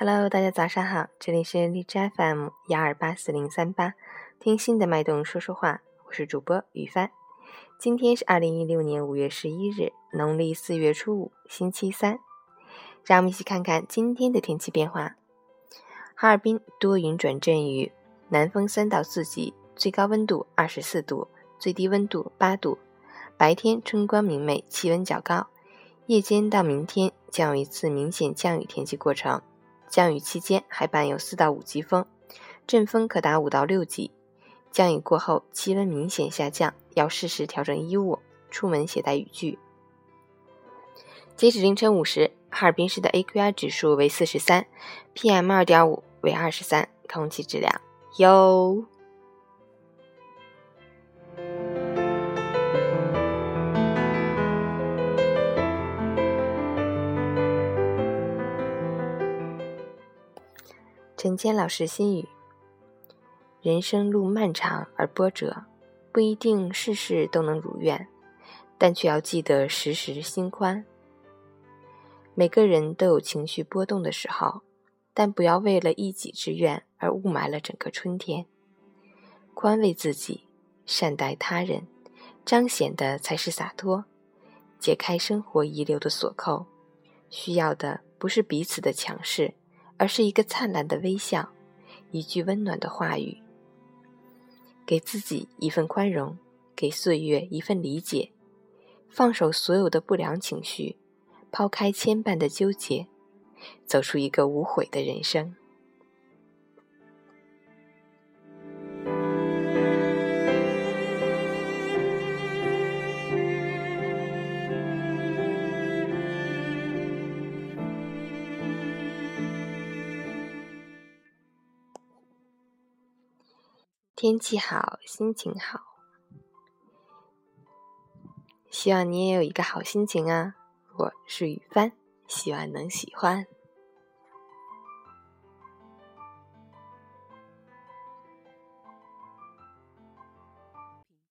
Hello，大家早上好，这里是荔枝 FM 幺二八四零三八，听心的脉动说说话，我是主播雨帆。今天是二零一六年五月十一日，农历四月初五，星期三。让我们一起看看今天的天气变化。哈尔滨多云转阵雨，南风三到四级，最高温度二十四度，最低温度八度。白天春光明媚，气温较高，夜间到明天将有一次明显降雨天气过程。降雨期间还伴有四到五级风，阵风可达五到六级。降雨过后，气温明显下降，要适时调整衣物，出门携带雨具。截止凌晨五时，哈尔滨市的 AQI 指数为四十三，PM 二点五为二十三，空气质量优。陈坚老师心语：人生路漫长而波折，不一定事事都能如愿，但却要记得时时心宽。每个人都有情绪波动的时候，但不要为了一己之愿而雾霾了整个春天。宽慰自己，善待他人，彰显的才是洒脱。解开生活遗留的锁扣，需要的不是彼此的强势。而是一个灿烂的微笑，一句温暖的话语，给自己一份宽容，给岁月一份理解，放手所有的不良情绪，抛开牵绊的纠结，走出一个无悔的人生。天气好，心情好，希望你也有一个好心情啊！我是雨帆，希望能喜欢。